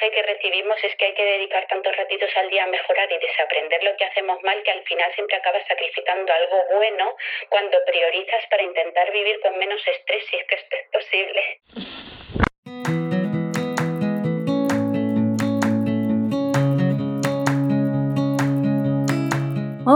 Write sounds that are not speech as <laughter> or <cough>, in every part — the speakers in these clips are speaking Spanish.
Mensaje que recibimos es que hay que dedicar tantos ratitos al día a mejorar y desaprender lo que hacemos mal que al final siempre acabas sacrificando algo bueno cuando priorizas para intentar vivir con menos estrés si es que esto es posible.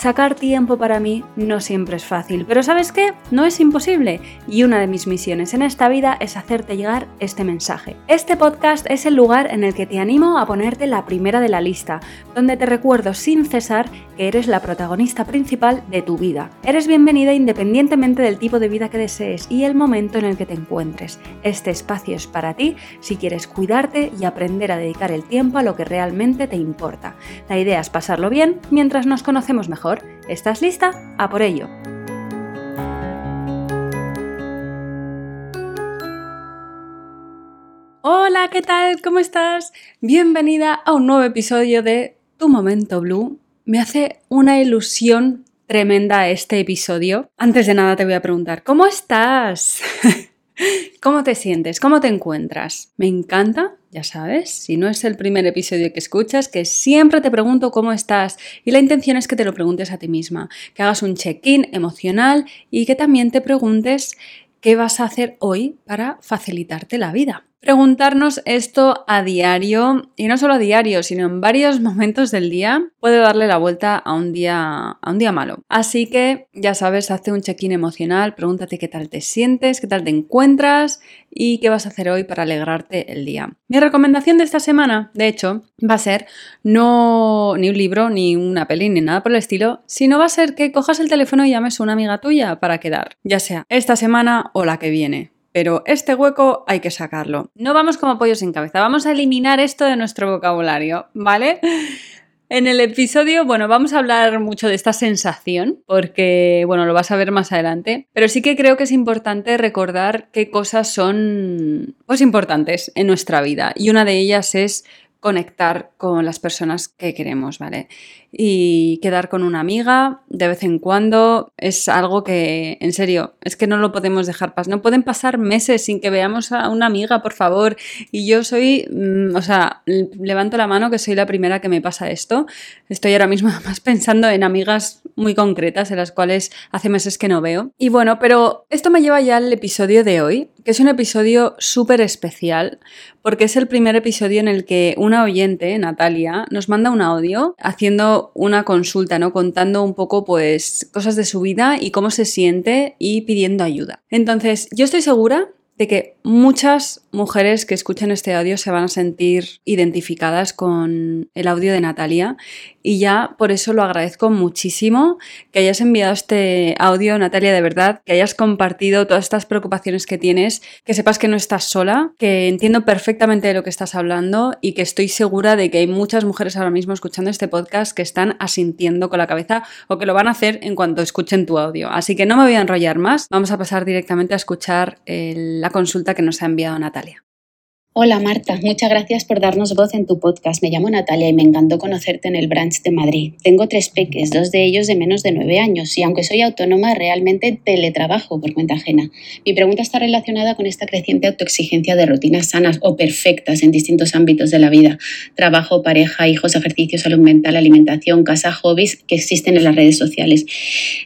Sacar tiempo para mí no siempre es fácil, pero ¿sabes qué? No es imposible y una de mis misiones en esta vida es hacerte llegar este mensaje. Este podcast es el lugar en el que te animo a ponerte la primera de la lista, donde te recuerdo sin cesar que eres la protagonista principal de tu vida. Eres bienvenida independientemente del tipo de vida que desees y el momento en el que te encuentres. Este espacio es para ti si quieres cuidarte y aprender a dedicar el tiempo a lo que realmente te importa. La idea es pasarlo bien mientras nos conocemos mejor. ¿Estás lista? A por ello. Hola, ¿qué tal? ¿Cómo estás? Bienvenida a un nuevo episodio de Tu Momento Blue. Me hace una ilusión tremenda este episodio. Antes de nada te voy a preguntar, ¿cómo estás? <laughs> ¿Cómo te sientes? ¿Cómo te encuentras? Me encanta, ya sabes, si no es el primer episodio que escuchas, que siempre te pregunto cómo estás y la intención es que te lo preguntes a ti misma, que hagas un check-in emocional y que también te preguntes qué vas a hacer hoy para facilitarte la vida. Preguntarnos esto a diario, y no solo a diario, sino en varios <laughs> momentos del día, puede darle la vuelta a un día, a un día malo. Así que, ya sabes, hazte un check-in emocional, pregúntate qué tal te sientes, qué tal te encuentras y qué vas a hacer hoy para alegrarte el día. Mi recomendación de esta semana, de hecho, va a ser no ni un libro, ni una peli, ni nada por el estilo, sino va a ser que cojas el teléfono y llames a una amiga tuya para quedar, ya sea esta semana o la que viene pero este hueco hay que sacarlo. No vamos como pollo sin cabeza, vamos a eliminar esto de nuestro vocabulario, ¿vale? <laughs> En el episodio, bueno, vamos a hablar mucho de esta sensación, porque, bueno, lo vas a ver más adelante, pero sí que creo que es importante recordar qué cosas son, pues, importantes en nuestra vida. Y una de ellas es conectar con las personas que queremos, ¿vale? Y quedar con una amiga de vez en cuando es algo que, en serio, es que no lo podemos dejar pasar. No pueden pasar meses sin que veamos a una amiga, por favor. Y yo soy, mm, o sea, levanto la mano que soy la primera que me pasa esto. Estoy ahora mismo <laughs> más pensando en amigas muy concretas en las cuales hace meses que no veo. Y bueno, pero esto me lleva ya al episodio de hoy, es un episodio súper especial porque es el primer episodio en el que una oyente, Natalia, nos manda un audio haciendo una consulta, ¿no? Contando un poco, pues, cosas de su vida y cómo se siente y pidiendo ayuda. Entonces, yo estoy segura de que muchas mujeres que escuchen este audio se van a sentir identificadas con el audio de Natalia y ya por eso lo agradezco muchísimo que hayas enviado este audio, Natalia, de verdad, que hayas compartido todas estas preocupaciones que tienes, que sepas que no estás sola, que entiendo perfectamente de lo que estás hablando y que estoy segura de que hay muchas mujeres ahora mismo escuchando este podcast que están asintiendo con la cabeza o que lo van a hacer en cuanto escuchen tu audio. Así que no me voy a enrollar más, vamos a pasar directamente a escuchar la consulta que nos ha enviado Natalia. Hola Marta, muchas gracias por darnos voz en tu podcast. Me llamo Natalia y me encantó conocerte en el branch de Madrid. Tengo tres peques, dos de ellos de menos de nueve años y aunque soy autónoma realmente teletrabajo por cuenta ajena. Mi pregunta está relacionada con esta creciente autoexigencia de rutinas sanas o perfectas en distintos ámbitos de la vida. Trabajo, pareja, hijos, ejercicio, salud mental, alimentación, casa, hobbies que existen en las redes sociales.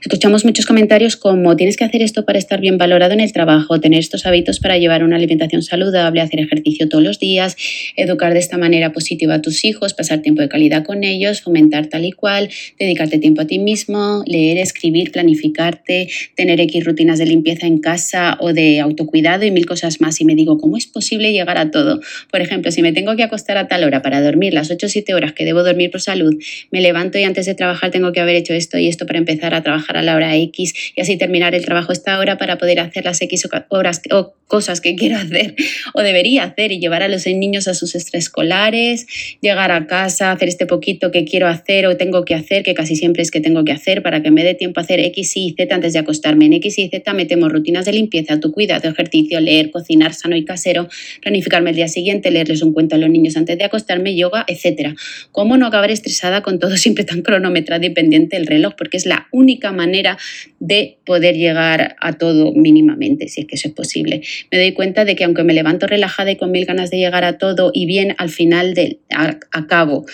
Escuchamos muchos comentarios como tienes que hacer esto para estar bien valorado en el trabajo, tener estos hábitos para llevar una alimentación saludable, hacer ejercicio todos los días, educar de esta manera positiva a tus hijos, pasar tiempo de calidad con ellos, fomentar tal y cual, dedicarte tiempo a ti mismo, leer, escribir, planificarte, tener X rutinas de limpieza en casa o de autocuidado y mil cosas más. Y me digo, ¿cómo es posible llegar a todo? Por ejemplo, si me tengo que acostar a tal hora para dormir las 8 o 7 horas que debo dormir por salud, me levanto y antes de trabajar tengo que haber hecho esto y esto para empezar a trabajar a la hora X y así terminar el trabajo esta hora para poder hacer las X horas o cosas que quiero hacer <laughs> o debería hacer y llevar a los niños a sus extraescolares, llegar a casa, hacer este poquito que quiero hacer o tengo que hacer, que casi siempre es que tengo que hacer para que me dé tiempo a hacer X, Y, Z antes de acostarme. En X, Y, Z metemos rutinas de limpieza, tu cuidado, ejercicio, leer, cocinar sano y casero, planificarme el día siguiente, leerles un cuento a los niños antes de acostarme, yoga, etc. ¿Cómo no acabar estresada con todo <laughs> siempre tan cronometrado y pendiente el reloj? Porque es la única manera de poder llegar a todo mínimamente, si es que eso es posible. Me doy cuenta de que aunque me levanto relajada y con mil ganas de llegar a todo y bien al final de, a, cabo,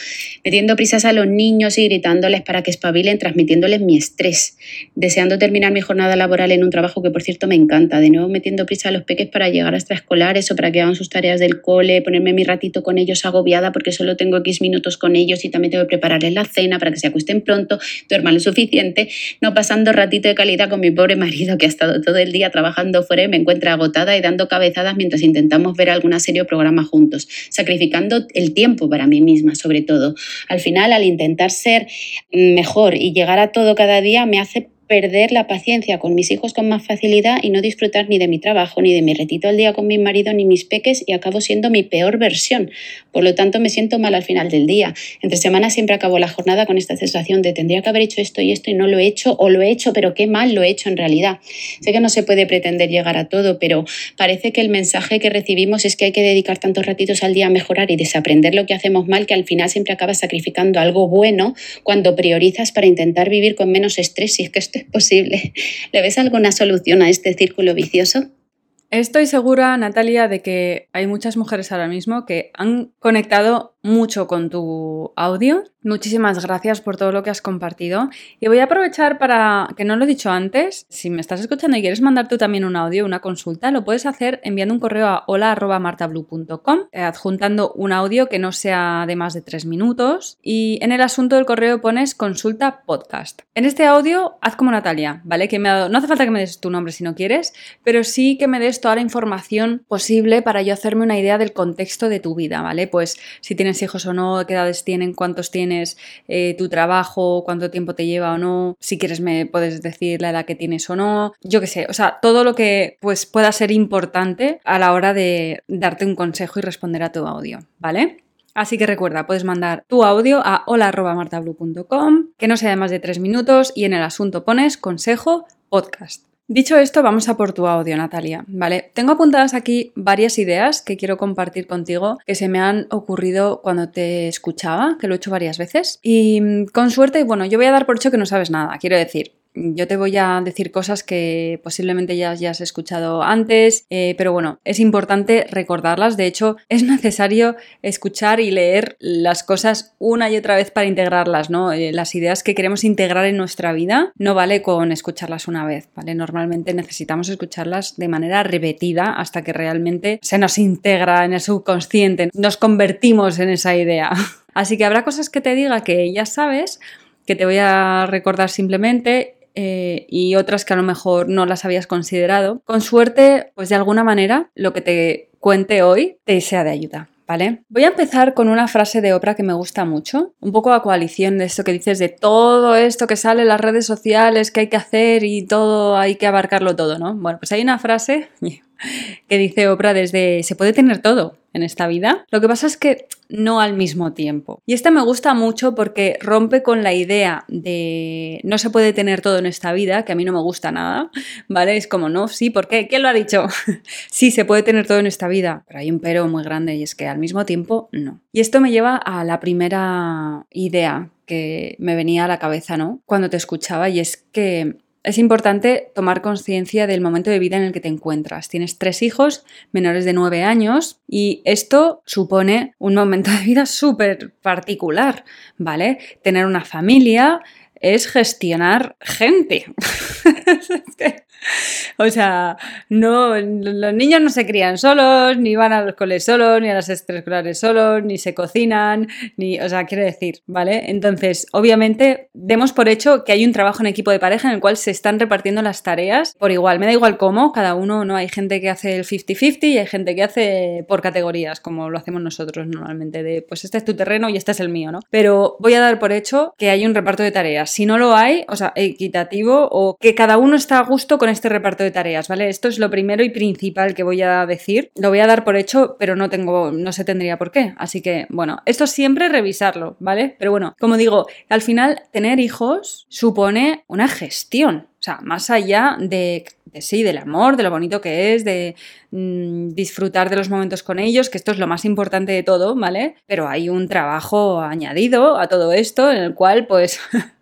metiendo prisas a los niños y gritándoles para que espabilen, transmitiéndoles mi estrés, deseando terminar mi jornada laboral en un trabajo que por cierto me encanta, de nuevo metiendo prisa a los peques para llegar a extraescolares o para que hagan sus tareas del cole, ponerme mi ratito con ellos agobiada porque solo tengo X minutos con ellos y también tengo que prepararles la cena para que se acuesten pronto, duerman lo suficiente, no pasando ratito de calidad con mi pobre marido que ha estado todo el día trabajando fuera y me encuentra agotada y dando cabezadas mientras intentamos ver alguna programa juntos, sacrificando el tiempo para mí misma sobre todo. Al final, al intentar ser mejor y llegar a todo cada día, me hace perder la paciencia con mis hijos con más facilidad y no disfrutar ni de mi trabajo, ni de mi retito al día con mi marido, ni mis peques y acabo siendo mi peor versión. Por lo tanto, me siento mal al final del día. Entre semanas siempre acabo la jornada con esta sensación de tendría que haber hecho esto y esto y no lo he hecho o lo he hecho, pero qué mal lo he hecho en realidad. Sé que no se puede pretender llegar a todo, pero parece que el mensaje que recibimos es que hay que dedicar tantos ratitos al día a mejorar y desaprender lo que hacemos mal que al final siempre acabas sacrificando algo bueno cuando priorizas para intentar vivir con menos estrés si es que <laughs> posible. ¿Le ves alguna solución a este círculo vicioso? Estoy segura, Natalia, de que hay muchas mujeres ahora mismo que han conectado mucho con tu audio. Muchísimas gracias por todo lo que has compartido. Y voy a aprovechar para, que no lo he dicho antes, si me estás escuchando y quieres mandar tú también un audio, una consulta, lo puedes hacer enviando un correo a hola.martablue.com, eh, adjuntando un audio que no sea de más de tres minutos. Y en el asunto del correo pones consulta podcast. En este audio, haz como Natalia, ¿vale? Que me ha dado, no hace falta que me des tu nombre si no quieres, pero sí que me des toda la información posible para yo hacerme una idea del contexto de tu vida, ¿vale? Pues si tienes hijos o no, qué edades tienen, cuántos tienes, eh, tu trabajo, cuánto tiempo te lleva o no, si quieres me puedes decir la edad que tienes o no, yo qué sé, o sea, todo lo que pues pueda ser importante a la hora de darte un consejo y responder a tu audio, ¿vale? Así que recuerda, puedes mandar tu audio a hola.martablu.com, que no sea de más de tres minutos y en el asunto pones consejo podcast. Dicho esto, vamos a por tu audio, Natalia. Vale, tengo apuntadas aquí varias ideas que quiero compartir contigo que se me han ocurrido cuando te escuchaba, que lo he hecho varias veces. Y mm, con suerte, bueno, yo voy a dar por hecho que no sabes nada. Quiero decir, yo te voy a decir cosas que posiblemente ya, ya has escuchado antes, eh, pero bueno, es importante recordarlas. De hecho, <laughs> es necesario escuchar y leer las cosas una y otra vez para integrarlas, ¿no? Eh, las ideas que queremos integrar en nuestra vida no vale con escucharlas una vez, ¿vale? Normalmente necesitamos escucharlas de manera repetida hasta que realmente se nos integra en el subconsciente, nos convertimos en esa idea. <laughs> Así que habrá cosas que te diga que ya sabes, que te voy a recordar simplemente eh, y otras que a lo mejor no las habías considerado. Con suerte, pues de alguna manera, lo que te cuente hoy te sea de ayuda. ¿Vale? Voy a empezar con una frase de Oprah que me gusta mucho, un poco a coalición de esto que dices de todo esto que sale en las redes sociales, que hay que hacer y todo, hay que abarcarlo todo, ¿no? Bueno, pues hay una frase <laughs> que dice Oprah desde se puede tener todo en esta vida. Lo que pasa es que no al mismo tiempo. Y esta me gusta mucho porque rompe con la idea de no se puede tener todo en esta vida, que a mí no me gusta nada, ¿vale? Es como, no, sí, ¿por qué? ¿Quién lo ha dicho? <laughs> sí, se puede tener todo en esta vida, pero hay un pero muy grande y es que al mismo tiempo no. Y esto me lleva a la primera idea que me venía a la cabeza, ¿no? Cuando te escuchaba y es que es importante tomar conciencia del momento de vida en el que te encuentras. Tienes tres hijos menores de nueve años y esto supone un momento de vida súper particular, ¿vale? Tener una familia es gestionar gente. <laughs> <laughs> O sea, no, los niños no se crían solos, ni van a los coles solos, ni a las extraescolares solos, ni se cocinan, ni, o sea, quiero decir, ¿vale? Entonces, obviamente, demos por hecho que hay un trabajo en equipo de pareja en el cual se están repartiendo las tareas por igual. Me da igual cómo, cada uno, ¿no? Hay gente que hace el 50-50 y hay gente que hace por categorías, como lo hacemos nosotros normalmente, de pues este es tu terreno y este es el mío, ¿no? Pero voy a dar por hecho que hay un reparto de tareas. Si no lo hay, o sea, equitativo o que cada uno está a gusto con este reparto de tareas, ¿vale? Esto es lo primero y principal que voy a decir. Lo voy a dar por hecho, pero no tengo, no se tendría por qué. Así que, bueno, esto siempre revisarlo, ¿vale? Pero bueno, como digo, al final tener hijos supone una gestión. O sea, más allá de, sí, del amor, de lo bonito que es, de mm, disfrutar de los momentos con ellos, que esto es lo más importante de todo, ¿vale? Pero hay un trabajo añadido a todo esto en el cual, pues, <laughs>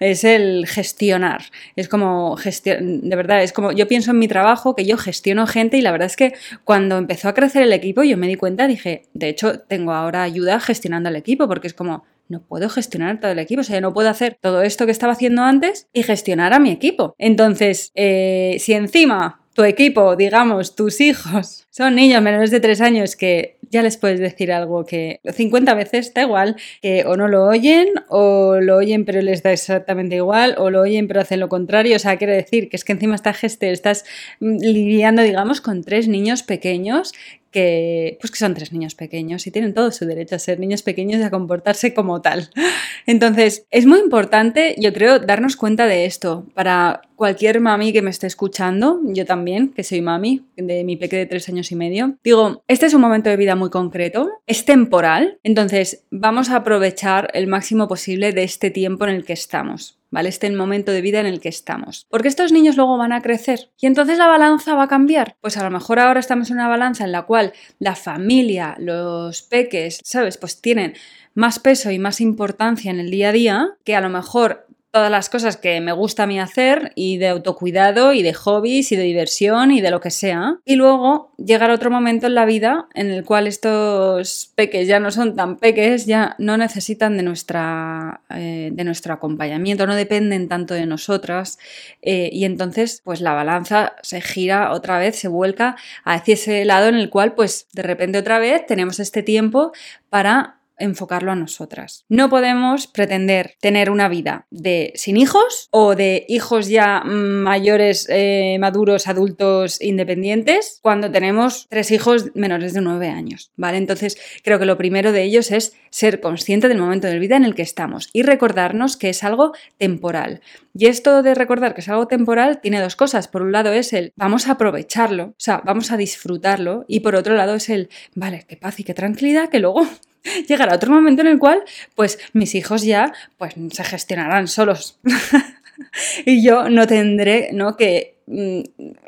es el gestionar. Es como, de verdad, es como, yo pienso en mi trabajo, que yo gestiono gente y la verdad es que cuando empezó a crecer el equipo yo me di cuenta, dije, de hecho tengo ahora ayuda gestionando el equipo porque es como, no puedo gestionar todo el equipo, o sea, no puedo hacer todo esto que estaba haciendo antes y gestionar a mi equipo. Entonces, eh, si encima tu equipo, digamos, tus hijos, son niños menores de tres años que ya les puedes decir algo que 50 veces da igual, que o no lo oyen, o lo oyen pero les da exactamente igual, o lo oyen pero hacen lo contrario. O sea, quiere decir que es que encima esta geste estás mm, lidiando, digamos, con tres niños pequeños que, pues que son tres niños pequeños y tienen todo su derecho a ser niños pequeños y a comportarse como tal. <laughs> Entonces, es muy importante, yo creo, darnos cuenta de esto para cualquier mami que me esté escuchando, yo también, que soy mami de mi peque de tres años y medio. Digo, este es un momento de vida muy concreto, es temporal, entonces vamos a aprovechar el máximo posible de este tiempo en el que estamos. ¿Vale? Este el momento de vida en el que estamos. Porque estos niños luego van a crecer y entonces la balanza va a cambiar. Pues a lo mejor ahora estamos en una balanza en la cual la familia, los peques, ¿sabes? Pues tienen más peso y más importancia en el día a día, que a lo mejor todas las cosas que me gusta a mí hacer y de autocuidado y de hobbies y de diversión y de lo que sea. Y luego llegar otro momento en la vida en el cual estos peques ya no son tan peques, ya no necesitan de, nuestra, eh, de nuestro acompañamiento, no dependen tanto de nosotras eh, y entonces pues la balanza se gira otra vez, se vuelca hacia ese lado en el cual pues de repente otra vez tenemos este tiempo para enfocarlo a nosotras. No podemos pretender tener una vida de sin hijos o de hijos ya mayores, eh, maduros, adultos, independientes, cuando tenemos tres hijos menores de nueve años, ¿vale? Entonces, creo que lo primero de ellos es ser consciente del momento de vida en el que estamos y recordarnos que es algo temporal. Y esto de recordar que es algo temporal tiene dos cosas. Por un lado es el vamos a aprovecharlo, o sea, vamos a disfrutarlo y por otro lado es el, vale, qué paz y qué tranquilidad que luego <laughs> llegará otro momento en el cual, pues mis hijos ya, pues se gestionarán solos. <laughs> y yo no tendré, ¿no? Que mm,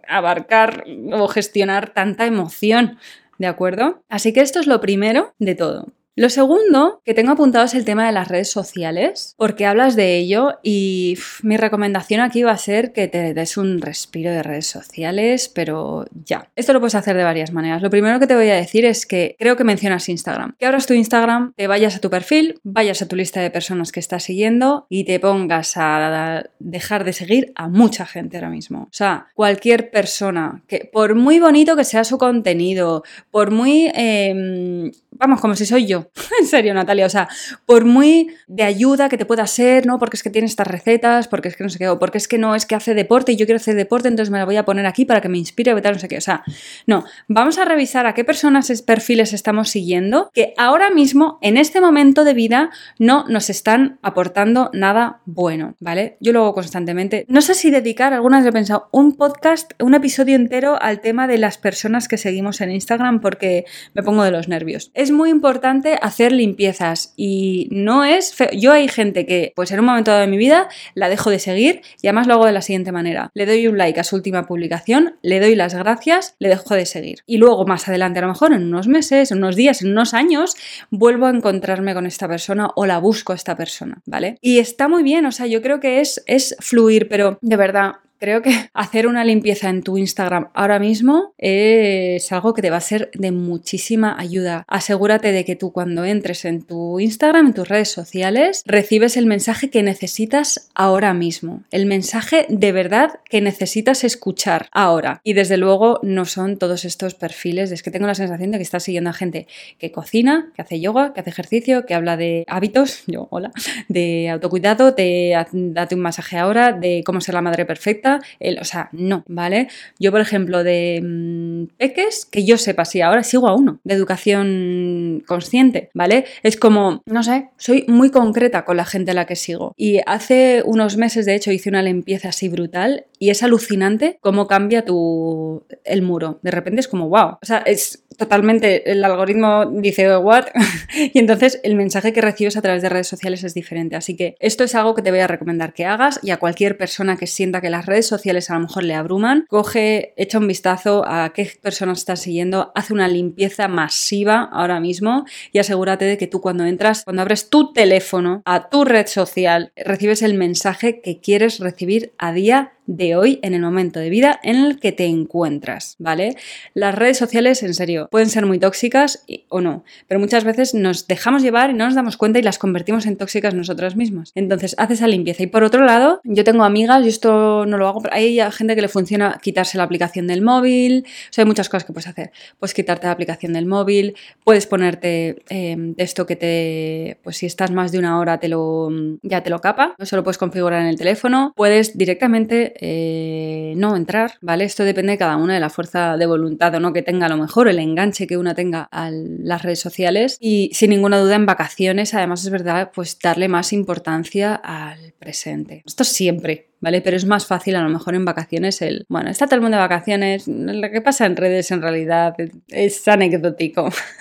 abarcar o gestionar tanta emoción, ¿de acuerdo? Así que esto es lo primero de todo. Lo segundo que tengo apuntado es el tema de las redes sociales, porque hablas de ello y mi recomendación aquí va a ser que te des un respiro de redes sociales, pero ya. Esto lo puedes hacer de varias maneras. Lo primero que te voy a decir es que creo que mencionas Instagram. Que abras tu Instagram, te vayas a tu perfil, vayas a tu lista de personas que estás siguiendo y te pongas a dejar de seguir a mucha gente ahora mismo. O sea, cualquier persona que, por muy bonito que sea su contenido, por muy em, vamos, como si soy yo. <laughs> en serio, Natalia, o sea, por muy de ayuda que te pueda ser, ¿no? Porque es que tiene estas recetas, porque es que no sé qué, o porque es que no, es que hace deporte y yo quiero hacer deporte, entonces me la voy a poner aquí para que me inspire, tal, no sé qué. O sea, no, vamos a revisar a qué personas, perfiles estamos siguiendo que ahora mismo, en este momento de vida, no nos están aportando nada bueno, ¿vale? Yo lo hago constantemente. No sé si dedicar, algunas vez he pensado, un podcast, un episodio entero al tema de las personas que seguimos en Instagram porque me pongo de los nervios. Es muy importante hacer limpiezas y no es feo. Yo hay gente que, pues en un momento dado de mi vida, la dejo de seguir y además lo hago de la siguiente manera. Le doy un like a su última publicación, le doy las gracias, le dejo de seguir. Y luego más adelante, a lo mejor en unos meses, en unos días, en unos años, vuelvo a encontrarme con esta persona o la busco a esta persona, ¿vale? Y está muy bien, o sea, yo creo que es, es fluir, pero de verdad, Creo que <laughs> hacer una limpieza en tu Instagram ahora mismo es algo que te va a ser de muchísima ayuda. Asegúrate de que tú cuando entres en tu Instagram, en tus redes sociales, recibes el mensaje que necesitas ahora mismo. El mensaje de verdad que necesitas escuchar ahora. Y desde luego no son todos estos perfiles. Es que tengo la sensación de que estás siguiendo a gente que cocina, que hace yoga, que hace ejercicio, que habla de hábitos, <laughs> yo, hola, de autocuidado, de date un masaje ahora, de cómo ser la madre perfecta o sea, no, ¿vale? Yo, por ejemplo, de mm, peques, que yo sepa, si ahora sigo a uno, de educación consciente, ¿vale? Es como, no sé, soy muy concreta con la gente a la que sigo. Y hace unos meses, de hecho, hice una limpieza así brutal y es alucinante cómo cambia tu, el muro. De repente es como, wow. O sea, es totalmente, el algoritmo dice, what? <laughs> y entonces el mensaje que recibes a través de redes sociales es diferente. Así que esto es algo que te voy a recomendar que hagas y a cualquier persona que sienta que las redes redes sociales a lo mejor le abruman, coge, echa un vistazo a qué personas estás siguiendo, hace una limpieza masiva ahora mismo y asegúrate de que tú cuando entras, cuando abres tu teléfono a tu red social, recibes el mensaje que quieres recibir a día de hoy en el momento de vida en el que te encuentras, ¿vale? Las redes sociales, en serio, pueden ser muy tóxicas o no, pero muchas veces nos dejamos llevar y no nos damos cuenta y las convertimos en tóxicas nosotras mismas. Entonces, haces esa limpieza. Y por otro lado, yo tengo amigas, y esto no lo hago, pero hay gente que le funciona quitarse la aplicación del móvil, o sea, hay muchas cosas que puedes hacer. Puedes quitarte la aplicación del móvil, puedes ponerte eh, esto que te, pues si estás más de una hora, te lo, ya te lo capa, no solo puedes configurar en el teléfono, puedes directamente eh, no entrar, ¿vale? Esto depende de cada una de la fuerza de voluntad o no que tenga a lo mejor, el enganche que una tenga a las redes sociales y sin ninguna duda en vacaciones, además es verdad, pues darle más importancia al presente. Esto siempre, ¿vale? Pero es más fácil a lo mejor en vacaciones el, bueno, está todo el mundo de vacaciones, lo que pasa en redes en realidad es anecdótico. <laughs>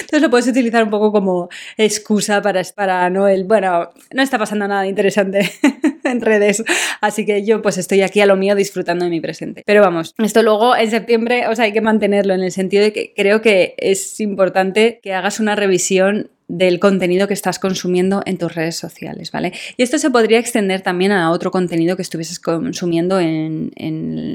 Entonces lo puedes utilizar un poco como excusa para, para no bueno, no está pasando nada interesante <laughs> <laughs> en redes, así que yo pues estoy aquí a lo mío disfrutando de mi presente. Pero vamos, esto luego en septiembre, o sea, hay que mantenerlo en el sentido de que creo que es importante que hagas una revisión del contenido que estás consumiendo en tus redes sociales, ¿vale? Y esto se podría extender también a otro contenido que estuvieses consumiendo en,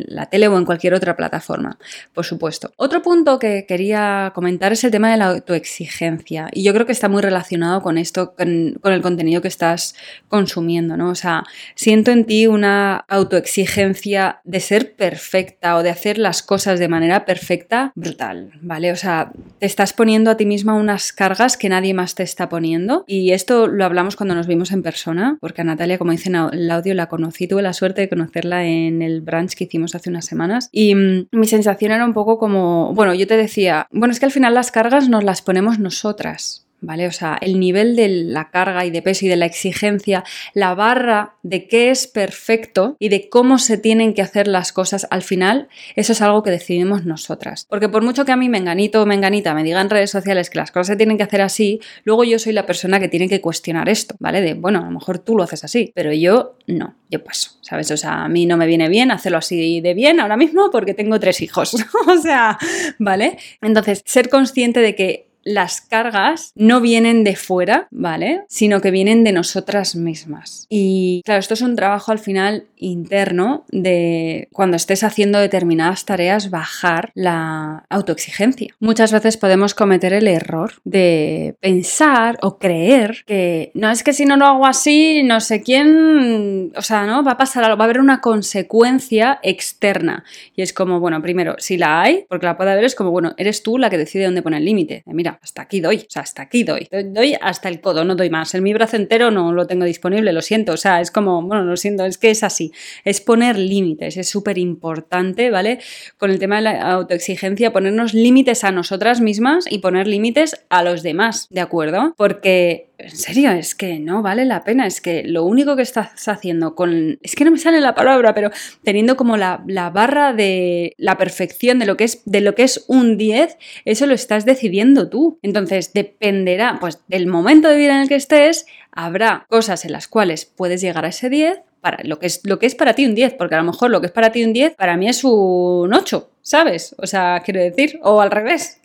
la tele o en cualquier otra plataforma, por supuesto. Otro punto que quería comentar es el tema de la autoexigencia. Y yo creo que está muy relacionado con esto, con, con el contenido que estás consumiendo, ¿no? O sea, siento en ti una autoexigencia de ser perfecta o de hacer las cosas de manera perfecta brutal, ¿vale? O sea, te estás poniendo a ti misma unas cargas que nadie más te está poniendo. Y esto lo hablamos cuando nos vimos en persona, porque a Natalia, como dice el audio, la conocí, tuve la suerte de conocerla en el brunch que hicimos hace unas semanas. Y mm, mi sensación era un poco como, bueno, yo te decía, bueno, es que al final las cargas nos las ponemos nosotras. ¿Vale? O sea, el nivel de la carga y de peso y de la exigencia, la barra de qué es perfecto y de cómo se tienen que hacer las cosas al final, eso es algo que decidimos nosotras. Porque por mucho que a mí menganito o menganita me digan en redes sociales que las cosas se tienen que hacer así, luego yo soy la persona que tiene que cuestionar esto, ¿vale? De, bueno, a lo mejor tú lo haces así, pero yo no, yo paso, ¿sabes? O sea, a mí no me viene bien hacerlo así de bien ahora mismo porque tengo tres hijos, <laughs> o sea, ¿vale? Entonces, ser consciente de que las cargas no vienen de fuera, ¿vale? Sino que vienen de nosotras mismas. Y claro, esto es un trabajo al final interno de cuando estés haciendo determinadas tareas bajar la autoexigencia. Muchas veces podemos cometer el error de pensar o creer que no es que si no lo hago así, no sé quién, o sea, ¿no? Va a pasar algo, va a haber una consecuencia externa. Y es como, bueno, primero, si la hay, porque la puede haber, es como, bueno, eres tú la que decide dónde pone el límite. Mira, hasta aquí doy, o sea, hasta aquí doy, doy hasta el codo, no doy más. En mi brazo entero no lo tengo disponible, lo siento, o sea, es como, bueno, lo siento, es que es así. Es poner límites, es súper importante, ¿vale? Con el tema de la autoexigencia, ponernos límites a nosotras mismas y poner límites a los demás, ¿de acuerdo? Porque en serio, es que no vale la pena, es que lo único que estás haciendo con, es que no me sale la palabra, pero teniendo como la, la barra de la perfección de lo, que es, de lo que es un 10, eso lo estás decidiendo tú. Entonces, dependerá, pues, del momento de vida en el que estés, habrá cosas en las cuales puedes llegar a ese 10, para lo que, es, lo que es para ti un 10, porque a lo mejor lo que es para ti un 10, para mí es un 8, ¿sabes? O sea, quiero decir, o al revés,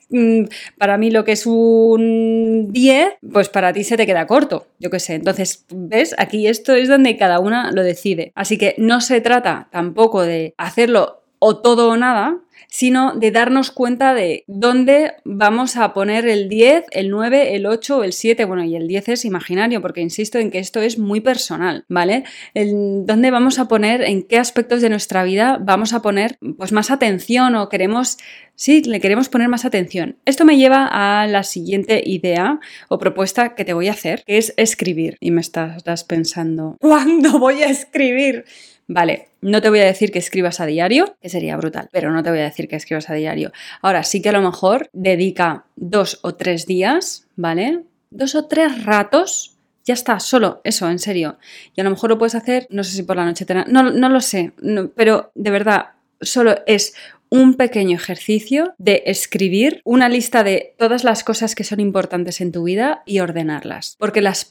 para mí lo que es un 10, pues para ti se te queda corto, yo qué sé. Entonces, ¿ves? Aquí esto es donde cada una lo decide. Así que no se trata tampoco de hacerlo o todo o nada, sino de darnos cuenta de dónde vamos a poner el 10, el 9, el 8 o el 7. Bueno, y el 10 es imaginario, porque insisto en que esto es muy personal, ¿vale? ¿Dónde vamos a poner, en qué aspectos de nuestra vida vamos a poner pues más atención o queremos Sí, le queremos poner más atención. Esto me lleva a la siguiente idea o propuesta que te voy a hacer, que es escribir. Y me estás pensando, <laughs> ¿cuándo voy a escribir? Vale, no te voy a decir que escribas a diario, que sería brutal, pero no te voy a decir que escribas a diario. Ahora sí que a lo mejor dedica dos o tres días, ¿vale? Dos o tres ratos ya está, solo eso, en serio. Y a lo mejor lo puedes hacer, no sé si por la noche, no, no lo sé, pero de verdad, solo es un pequeño ejercicio de escribir una lista de todas las cosas que son importantes en tu vida y ordenarlas. Porque las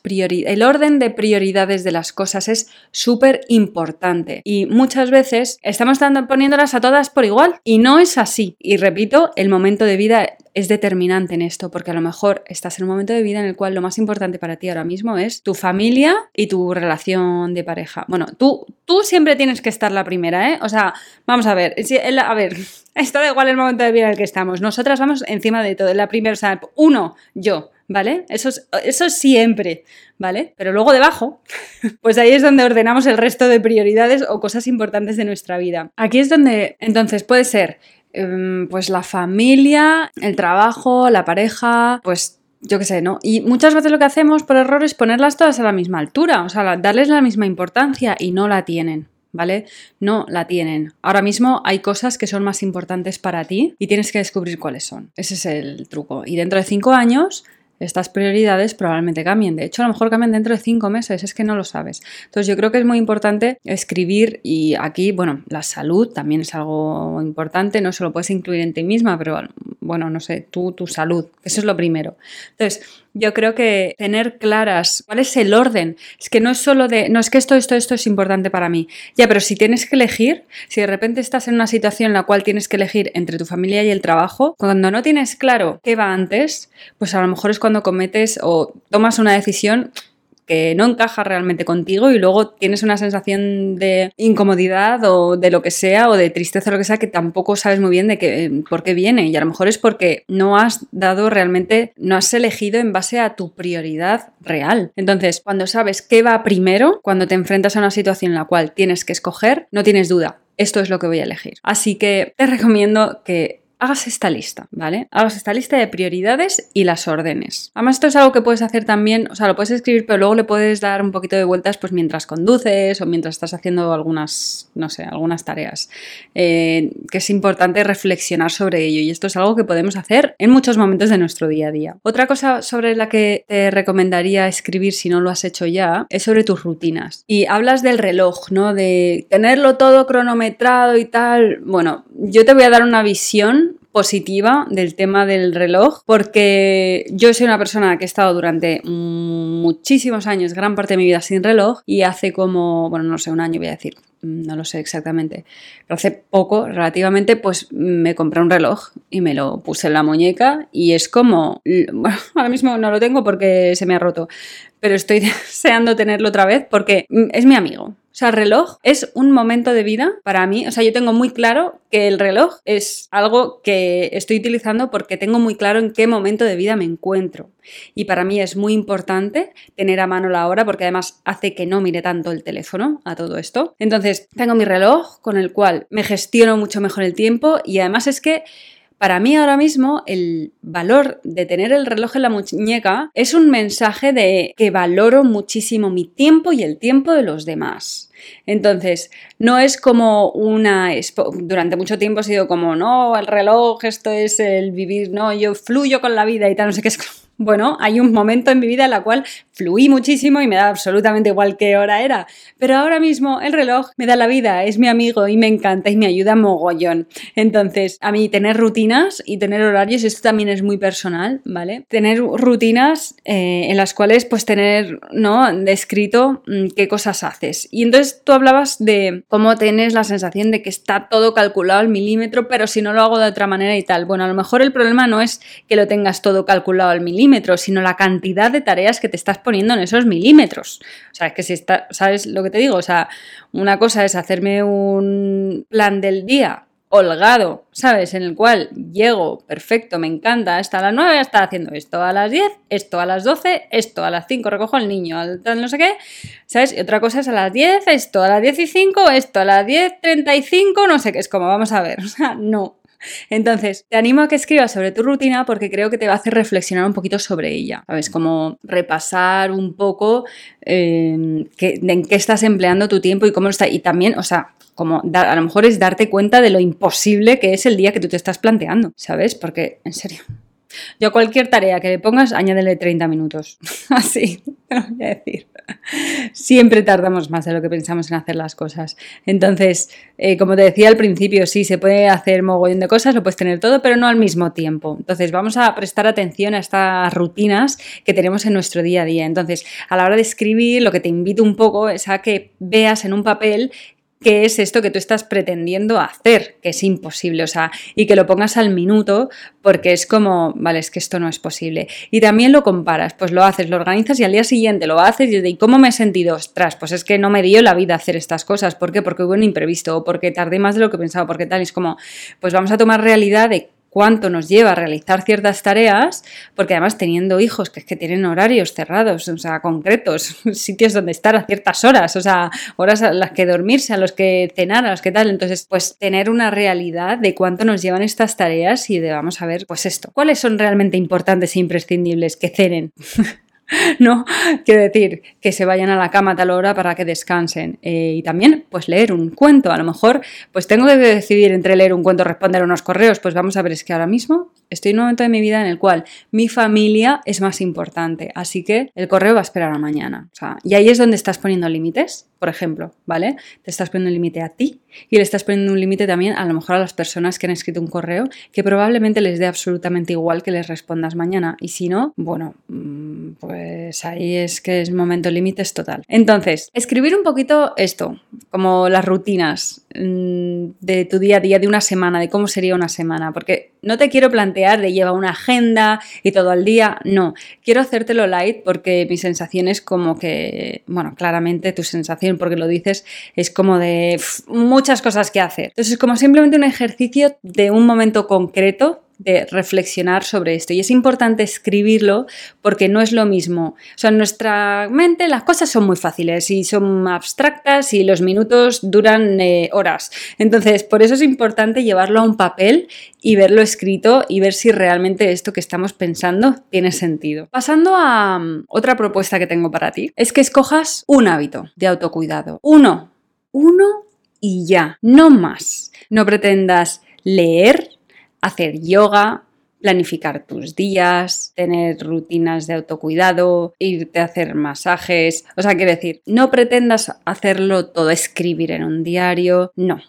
el orden de prioridades de las cosas es súper importante. Y muchas veces estamos poniéndolas a todas por igual. Y no es así. Y repito, el momento de vida es determinante en esto, porque a lo mejor estás en un momento de vida en el cual lo más importante para ti ahora mismo es tu familia y tu relación de pareja. Bueno, tú, tú siempre tienes que estar la primera, ¿eh? O sea, vamos a ver, a ver, <laughs> esto da igual el momento de vida en el que estamos. Nosotras vamos encima de todo. La primera, o sea, uno, yo, ¿vale? Eso es, eso siempre, ¿vale? Pero luego debajo, <laughs> pues ahí es donde ordenamos el resto de prioridades o cosas importantes de nuestra vida. Aquí es donde, entonces, puede ser pues la familia, el trabajo, la pareja, pues yo qué sé, ¿no? Y muchas veces lo que hacemos por error es ponerlas todas a la misma altura, o sea, darles la misma importancia y no la tienen. ¿Vale? No la tienen. Ahora mismo hay cosas que son más importantes para ti y tienes que descubrir cuáles son. Ese es el truco. Y dentro de cinco años estas prioridades probablemente cambien. De hecho, a lo mejor cambian dentro de cinco meses, es que no lo sabes. Entonces, yo creo que es muy importante escribir y aquí, bueno, la salud también es algo importante, no se lo puedes incluir en ti misma, pero bueno, no sé, tú, tu salud, eso es lo primero. Entonces, yo creo que tener claras cuál es el orden, es que no es solo de, no es que esto, esto, esto es importante para mí. Ya, pero si tienes que elegir, si de repente estás en una situación en la cual tienes que elegir entre tu familia y el trabajo, cuando no tienes claro qué va antes, pues a lo mejor es cuando cometes o tomas una decisión que no encaja realmente contigo y luego tienes una sensación de incomodidad o de lo que sea o de tristeza o lo que sea que tampoco sabes muy bien de qué, por qué viene y a lo mejor es porque no has dado realmente, no has elegido en base a tu prioridad real. Entonces, cuando sabes qué va primero, cuando te enfrentas a una situación en la cual tienes que escoger, no tienes duda, esto es lo que voy a elegir. Así que te recomiendo que hagas esta lista, ¿vale? Hagas esta lista de prioridades y las órdenes. Además, esto es algo que puedes hacer también, o sea, lo puedes escribir, pero luego le puedes dar un poquito de vueltas pues mientras conduces o mientras estás haciendo algunas, no sé, algunas tareas. Eh, que es importante reflexionar sobre ello y esto es algo que podemos hacer en muchos momentos de nuestro día a día. Otra cosa sobre la que te recomendaría escribir si no lo has hecho ya es sobre tus rutinas. Y hablas del reloj, ¿no? De tenerlo todo cronometrado y tal. Bueno, yo te voy a dar una visión positiva del tema del reloj porque yo soy una persona que he estado durante muchísimos años, gran parte de mi vida sin reloj y hace como, bueno, no sé, un año voy a decir, no lo sé exactamente, pero hace poco, relativamente, pues me compré un reloj y me lo puse en la muñeca y es como, <laughs> bueno, ahora mismo no lo tengo porque se me ha roto, pero estoy <laughs> deseando tenerlo otra vez porque es mi amigo. O sea, el reloj es un momento de vida para mí. O sea, yo tengo muy claro que el reloj es algo que estoy utilizando porque tengo muy claro en qué momento de vida me encuentro. Y para mí es muy importante tener a mano la hora porque además hace que no mire tanto el teléfono a todo esto. Entonces, tengo mi reloj con el cual me gestiono mucho mejor el tiempo y además es que para mí ahora mismo el valor de tener el reloj en la muñeca es un mensaje de que valoro muchísimo mi tiempo y el tiempo de los demás. Entonces, no es como una... Durante mucho tiempo ha sido como, no, el reloj, esto es el vivir, no, yo fluyo con la vida y tal, no sé qué es bueno, hay un momento en mi vida en la cual fluí muchísimo y me da absolutamente igual qué hora era, pero ahora mismo el reloj me da la vida, es mi amigo y me encanta y me ayuda mogollón. Entonces, a mí tener rutinas y tener horarios, esto también es muy personal, ¿vale? Tener rutinas eh, en las cuales pues tener, ¿no? Descrito mm, qué cosas haces. Y entonces tú hablabas de cómo tienes la sensación de que está todo calculado al milímetro, pero si no lo hago de otra manera y tal. Bueno, a lo mejor el problema no es que lo tengas todo calculado al milímetro, sino la cantidad de tareas que te estás poniendo en esos milímetros. O sea, es que si está, ¿sabes lo que te digo? O sea, una cosa es hacerme un plan del día holgado, ¿sabes? En el cual llego, perfecto, me encanta, hasta las 9 está haciendo esto, a las 10, esto, a las 12, esto, a las 5 recojo al niño, al no sé qué, ¿sabes? Y otra cosa es a las 10, esto, a las 10 y 5, esto, a las 10, 35, no sé qué, es como, vamos a ver, <laughs> o sea, no, entonces, te animo a que escribas sobre tu rutina porque creo que te va a hacer reflexionar un poquito sobre ella. ¿Sabes? Como repasar un poco em, en qué estás empleando tu tiempo y cómo está. Y también, o sea, como a lo mejor es darte cuenta de lo imposible que es el día que tú te estás planteando, ¿sabes? Porque, en serio, yo cualquier tarea que le pongas, añádele 30 minutos. <laughs> Así, te lo voy a decir. Siempre tardamos más de lo que pensamos en hacer las cosas. Entonces, eh, como te decía al principio, sí, se puede hacer mogollón de cosas, lo puedes tener todo, pero no al mismo tiempo. Entonces, vamos a prestar atención a estas rutinas que tenemos en nuestro día a día. Entonces, a la hora de escribir, lo que te invito un poco es a que veas en un papel qué es esto que tú estás pretendiendo hacer, que es imposible, o sea, y que lo pongas al minuto porque es como, vale, es que esto no es posible. Y también lo comparas, pues lo haces, lo organizas y al día siguiente lo haces y ¿y cómo me he sentido? Ostras, pues es que no me dio la vida hacer estas cosas, ¿por qué? Porque hubo un imprevisto o porque tardé más de lo que pensaba, porque tal, es como, pues vamos a tomar realidad de cuánto nos lleva a realizar ciertas tareas, porque además teniendo hijos que es que tienen horarios cerrados, o sea, concretos, <laughs> sitios donde estar a ciertas horas, o sea, horas a las que dormirse, a los que cenar, a los que tal. Entonces, pues tener una realidad de cuánto nos llevan estas tareas y de vamos a ver, pues esto, cuáles son realmente importantes e imprescindibles que cenen. <laughs> <laughs> ¿no? Quiero decir, que se vayan a la cama a tal hora para que descansen. Eh, y también, pues leer un cuento. A lo mejor, pues tengo que decidir entre leer un cuento o responder unos correos. Pues vamos a ver, es que ahora mismo estoy en un momento de mi vida en el cual mi familia es más importante. Así que el correo va a esperar a mañana. y ahí es donde estás poniendo límites, por ejemplo, ¿vale? Te estás poniendo un límite a ti y le estás poniendo un límite también a lo mejor a las personas que han escrito un correo que probablemente les dé absolutamente igual que les respondas mañana. Y si no, bueno, mm, pues pues ahí es que es momento límites total. Entonces, escribir un poquito esto, como las rutinas mm, de tu día a día, de una semana, de cómo sería una semana, porque no te quiero plantear de llevar una agenda y todo al día, no, quiero hacértelo light porque mi sensación es como que, bueno, claramente tu sensación, porque lo dices, es como de muchas cosas que hacer. Entonces, es como simplemente un ejercicio de un momento concreto de reflexionar sobre esto. Y es importante escribirlo porque no es lo mismo. O sea, en nuestra mente las cosas son muy fáciles y son abstractas y los minutos duran eh, horas. Entonces, por eso es importante llevarlo a un papel y verlo escrito y ver si realmente esto que estamos pensando tiene sentido. Pasando a mm, otra propuesta que tengo para ti, es que escojas un hábito de autocuidado. Uno. Uno y ya, no más. No pretendas leer hacer yoga, planificar tus días, tener rutinas de autocuidado, irte a hacer masajes. O sea, quiero decir, no pretendas hacerlo todo, escribir en un diario, no.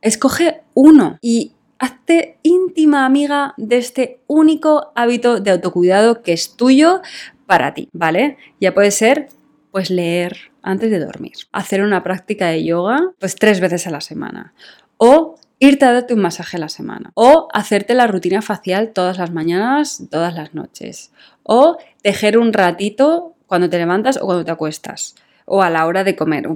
Escoge uno y hazte íntima amiga de este único hábito de autocuidado que es tuyo para ti, ¿vale? Ya puede ser, pues leer antes de dormir, hacer una práctica de yoga, pues tres veces a la semana, o irte a darte un masaje a la semana. O hacerte la rutina facial todas las mañanas, todas las noches. O tejer un ratito cuando te levantas o cuando te acuestas. O a la hora de comer,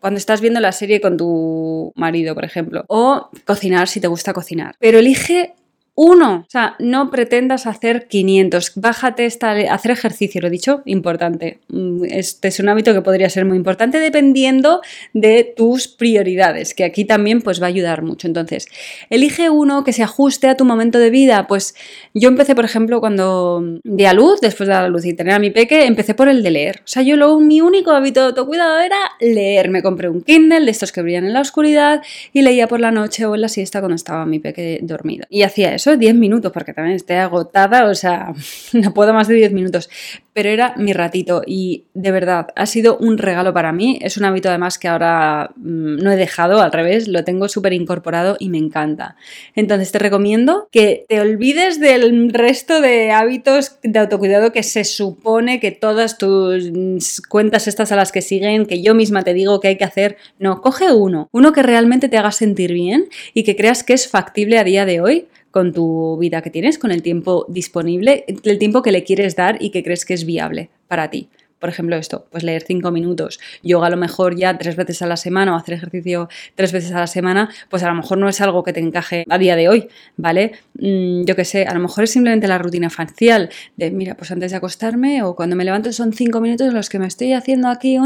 cuando estás viendo la serie con tu marido, por ejemplo, o cocinar si te gusta cocinar. Pero elige uno. O sea, no pretendas hacer 500. Bájate esta, hacer ejercicio, lo he dicho, importante. Mm, este es un hábito que podría ser muy importante dependiendo de tus prioridades, que aquí también pues va a ayudar mucho. Entonces, elige uno que se ajuste a tu momento de vida. Pues yo empecé, por ejemplo, cuando di a luz, después de dar a luz y tener a mi peque, empecé por el de leer. O sea, yo lo, mi único hábito de autocuidado era leer. Me compré un Kindle de estos que brillan en la oscuridad y leía por la noche o en la siesta cuando estaba mi peque dormido. Y hacía eso 10 minutos, porque también estoy agotada, o sea, <laughs> no puedo más de 10 minutos, pero era mi ratito y de verdad ha sido un regalo para mí. Es un hábito además que ahora mm, no he dejado, al revés, lo tengo súper incorporado y me encanta. Entonces te recomiendo que te olvides del resto de hábitos de autocuidado que se supone que todas tus cuentas estas a las que siguen, que yo misma te digo que hay que hacer, no, coge uno, uno que realmente te haga sentir bien y que creas que es factible a día de hoy con tu vida que tienes, con el tiempo disponible, el tiempo que le quieres dar y que crees que es viable para ti por ejemplo, esto, pues leer cinco minutos, yoga a lo mejor ya tres veces a la semana o hacer ejercicio tres veces a la semana, pues a lo mejor no es algo que te encaje a día de hoy, ¿vale? Mm, yo qué sé, a lo mejor es simplemente la rutina facial de, mira, pues antes de acostarme o cuando me levanto son cinco minutos los que me estoy haciendo aquí,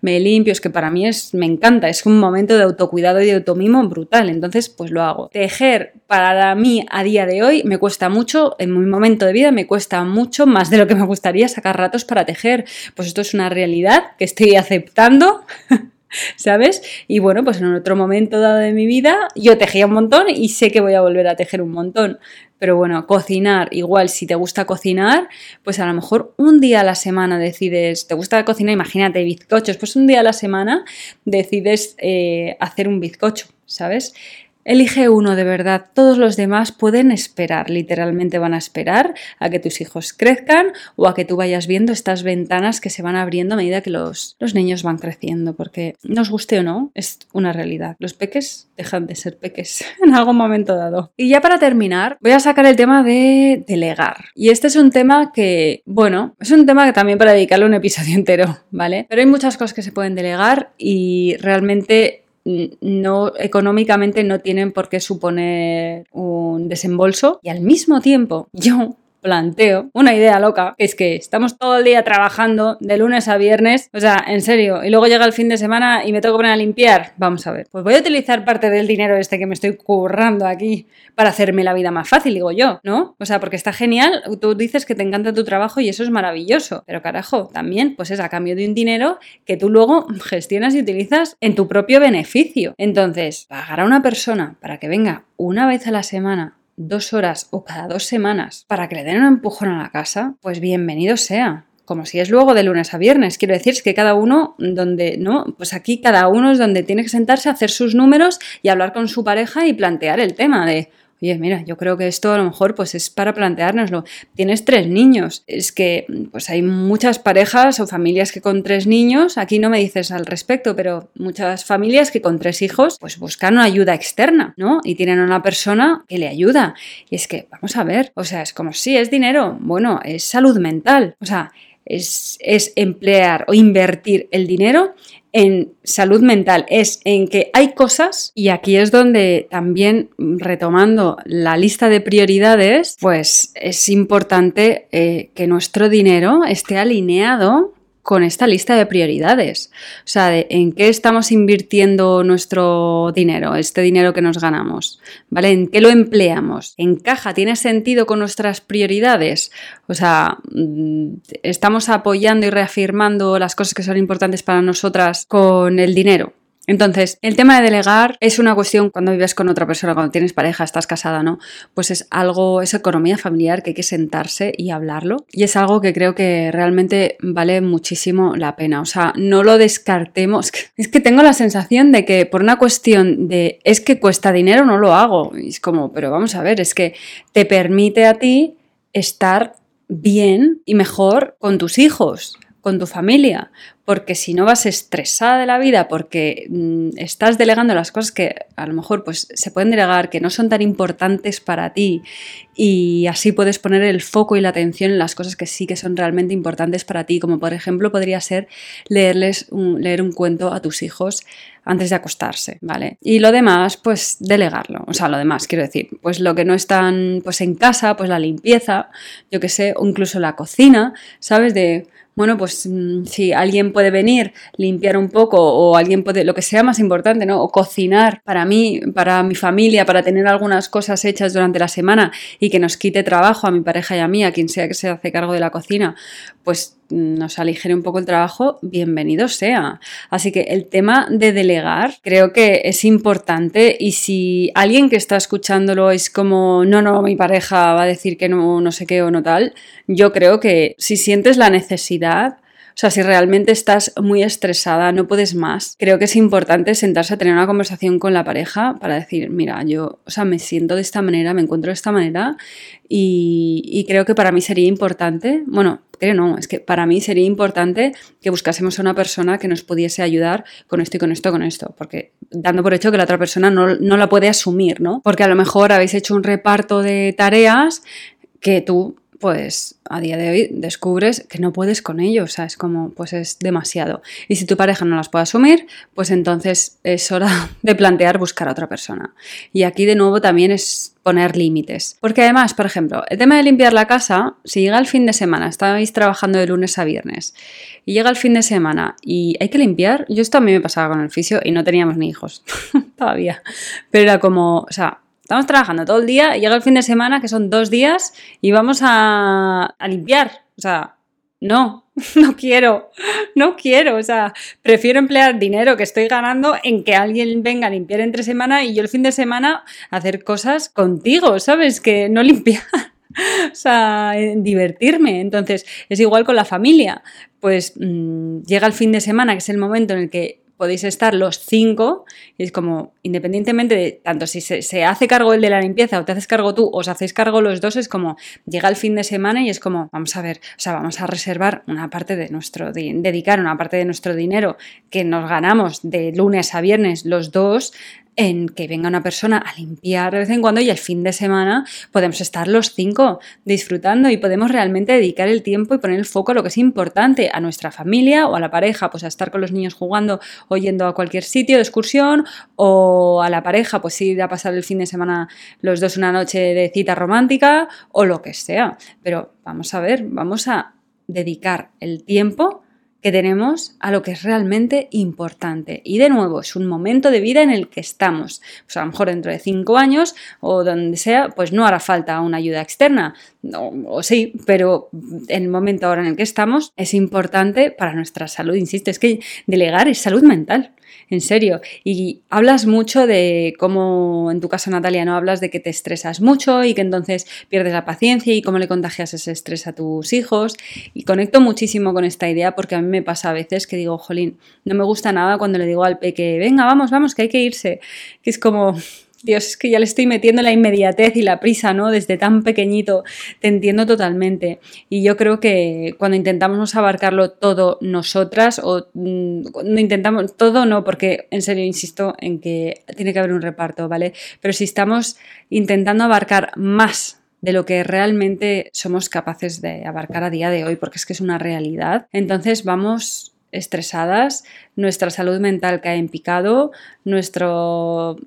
me limpio, es que para mí es, me encanta, es un momento de autocuidado y de automimo brutal, entonces pues lo hago. Tejer para mí a día de hoy me cuesta mucho, en mi momento de vida me cuesta mucho más de lo que me gustaría sacar ratos para tejer, pues esto es una realidad que estoy aceptando. <laughs> ¿Sabes? Y bueno, pues en otro momento dado de mi vida yo tejía un montón y sé que voy a volver a tejer un montón. Pero bueno, cocinar, igual si te gusta cocinar, pues a lo mejor un día a la semana decides, te gusta cocinar, imagínate bizcochos, pues un día a la semana decides eh, hacer un bizcocho, ¿sabes? Elige uno de verdad, todos los demás pueden esperar, literalmente van a esperar a que tus hijos crezcan o a que tú vayas viendo estas ventanas que se van abriendo a medida que los, los niños van creciendo, porque nos guste o no, es una realidad. Los peques dejan de ser peques <laughs> en algún momento dado. Y ya para terminar, voy a sacar el tema de delegar. Y este es un tema que, bueno, es un tema que también para dedicarle un episodio entero, ¿vale? Pero hay muchas cosas que se pueden delegar y realmente no económicamente no tienen por qué suponer un desembolso y al mismo tiempo yo planteo una idea loca, es que estamos todo el día trabajando de lunes a viernes, o sea, en serio, y luego llega el fin de semana y me tengo que poner a limpiar. Vamos a ver, pues voy a utilizar parte del dinero este que me estoy currando aquí para hacerme la vida más fácil, digo yo, ¿no? O sea, porque está genial, tú dices que te encanta tu trabajo y eso es maravilloso, pero carajo, también pues es a cambio de un dinero que tú luego gestionas y utilizas en tu propio beneficio. Entonces, pagar a una persona para que venga una vez a la semana dos horas o cada dos semanas para que le den un empujón a la casa, pues bienvenido sea. Como si es luego de lunes a viernes. Quiero decir, es que cada uno donde, ¿no? Pues aquí cada uno es donde tiene que sentarse, hacer sus números y hablar con su pareja y plantear el tema de, Oye, mira, yo creo que esto a lo mejor pues es para planteárnoslo. Tienes tres niños. Es que pues hay muchas parejas o familias que con tres niños, aquí no me dices al respecto, pero muchas familias que con tres hijos pues buscan una ayuda externa, ¿no? Y tienen una persona que le ayuda. Y es que, vamos a ver, o sea, es como si es dinero, bueno, es salud mental. O sea, es, es, emplear o invertir el dinero en salud mental, es en que hay cosas, y aquí es donde también retomando la lista de prioridades, pues es importante eh, que nuestro dinero esté alineado con esta lista de prioridades. O sea, en qué estamos invirtiendo nuestro dinero, este dinero que nos ganamos, ¿vale? ¿En qué lo empleamos? ¿Encaja? ¿Tiene sentido con nuestras prioridades? O sea, mm, estamos apoyando y reafirmando las cosas que son importantes para nosotras con el dinero. Entonces, el tema de delegar es una cuestión cuando vives con otra persona, cuando tienes pareja, estás casada, ¿no? Pues es algo, es economía familiar que hay que sentarse y hablarlo. Y es algo que creo que realmente vale muchísimo la pena. O sea, no lo descartemos. <laughs> Es que tengo la sensación de que por una cuestión de es que cuesta dinero, no lo hago. Y es como, pero vamos a ver, es que te permite a ti estar bien y mejor con tus hijos con tu familia, porque si no vas estresada de la vida, porque mm, estás delegando las cosas que a lo mejor pues, se pueden delegar, que no son tan importantes para ti, y así puedes poner el foco y la atención en las cosas que sí que son realmente importantes para ti, como por ejemplo podría ser leerles leer un cuento a tus hijos antes de acostarse, ¿vale? Y lo demás, pues delegarlo. O sea, lo demás, quiero decir, pues lo que no están pues en casa, pues la limpieza, yo que sé, o incluso la cocina, ¿sabes? De bueno, pues mm, si alguien puede venir, limpiar un poco o alguien puede, lo que sea más importante, ¿no? O cocinar para mí, para mi familia, para tener algunas cosas hechas durante la semana y que nos quite trabajo a mi pareja y a mí, a quien sea que se hace cargo de la cocina, pues nos aligere un poco el trabajo, bienvenido sea. Así que el tema de delegar creo que es importante y si alguien que está escuchándolo es como, no, no, mi pareja va a decir que no, no sé qué o no tal, yo creo que si sientes la necesidad, sea, si realmente estás muy estresada, no puedes más, creo que es importante sentarse a tener una conversación con la pareja para decir, mira, yo, o sea, me siento de esta manera, me encuentro de esta manera y, creo que para mí sería importante, bueno, creo no, es que para mí sería importante que buscásemos a una persona que nos pudiese ayudar con esto y con esto, con esto, porque dando por hecho que la otra persona no, no la puede asumir, ¿no? Porque a lo mejor habéis hecho un reparto de tareas que tú pues a día de hoy descubres que no puedes con ello, o sea, es como, pues es demasiado. Y si tu pareja no las puede asumir, pues entonces es hora <laughs> de plantear buscar a otra persona. Y aquí de nuevo también es poner límites. Porque además, por ejemplo, el tema de limpiar la casa, si llega el fin de semana, estáis trabajando de lunes a viernes, y llega el fin de semana y hay que limpiar, yo esto a mí me pasaba con el fisio y no teníamos ni hijos <laughs> todavía, pero era como, o sea, Estamos trabajando todo el día y llega el fin de semana, que son dos días, y vamos a, limpiar. O sea, no, <laughs> no quiero, no quiero. O sea, prefiero emplear dinero que estoy ganando en que alguien venga a limpiar entre semana y yo el fin de semana hacer cosas contigo, ¿sabes? Que no limpiar. <laughs> O sea, divertirme. Entonces, es igual con la familia. Pues mm, llega el fin de semana, que es el momento en el que podéis estar los cinco y es como, independientemente de tanto si se, hace cargo el de la limpieza o te haces cargo tú os hacéis cargo los dos, es como, llega el fin de semana y es como, vamos a ver, o sea, vamos a reservar una parte de nuestro, dedicar una parte de nuestro dinero que nos ganamos de lunes a viernes los dos en que venga una persona a limpiar de vez en cuando y el fin de semana podemos estar los cinco disfrutando y podemos realmente dedicar el tiempo y poner el foco a lo que es importante, a nuestra familia o a la pareja, pues a estar con los niños jugando o yendo a cualquier sitio de excursión o a la pareja, pues ir a pasar el fin de semana los dos una noche de cita romántica o lo que sea. Pero vamos a ver, vamos a dedicar el tiempo que tenemos a lo que es realmente importante. Y de nuevo, es un momento de vida en el que estamos. Pues a lo mejor dentro de cinco años o donde sea, pues no hará falta una ayuda externa. o sí, pero en el momento ahora en el que estamos es importante para nuestra salud. Insisto, es que delegar es salud mental en serio. Y hablas mucho de cómo, en tu caso Natalia, no hablas de que te estresas mucho y que entonces pierdes la paciencia y cómo le contagias ese estrés a tus hijos. Y conecto muchísimo con esta idea porque a mí me pasa a veces que digo, jolín, no me gusta nada cuando le digo al peque, venga, vamos, vamos, que hay que irse. Que es como, Dios, es que ya le estoy metiendo la inmediatez y la prisa, ¿no? Desde tan pequeñito, te entiendo totalmente. Y yo creo que cuando intentamos abarcarlo todo nosotras, o mm, no intentamos todo, no, porque en serio insisto en que tiene que haber un reparto, ¿vale? Pero si estamos intentando abarcar más de lo que realmente somos capaces de abarcar a día de hoy, porque es que es una realidad, entonces vamos estresadas, nuestra salud mental cae en picado, nuestro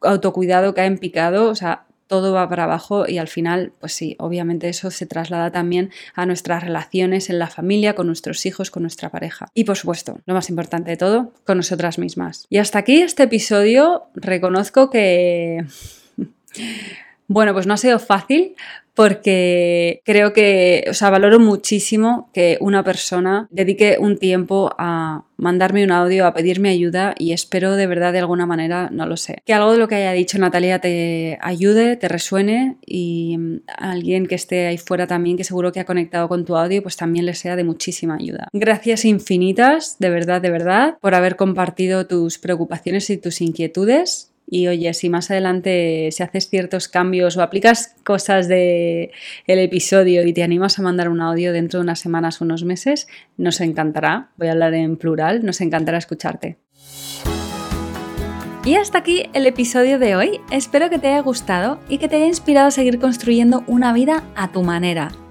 autocuidado cae en picado, o sea, todo va para abajo y al final, pues sí, obviamente eso se traslada también a nuestras relaciones en la familia, con nuestros hijos, con nuestra pareja. Y por supuesto, lo más importante de todo, con nosotras mismas. Y hasta aquí este episodio, reconozco que... Bueno, pues no ha sido fácil porque creo que, o sea, valoro muchísimo que una persona dedique un tiempo a mandarme un audio, a pedirme ayuda y espero de verdad de alguna manera, no lo sé, que algo de lo que haya dicho Natalia te ayude, te resuene y mm, alguien que esté ahí fuera también, que seguro que ha conectado con tu audio, pues también le sea de muchísima ayuda. Gracias infinitas, de verdad, de verdad, por haber compartido tus preocupaciones y tus inquietudes. Y oye, si más adelante se haces ciertos cambios o aplicas cosas del el episodio y te animas a mandar un audio dentro de unas semanas o unos meses, nos encantará. Voy a hablar en plural, nos encantará escucharte. Y hasta aquí el episodio de hoy. Espero que te haya gustado y que te haya inspirado a seguir construyendo una vida a tu manera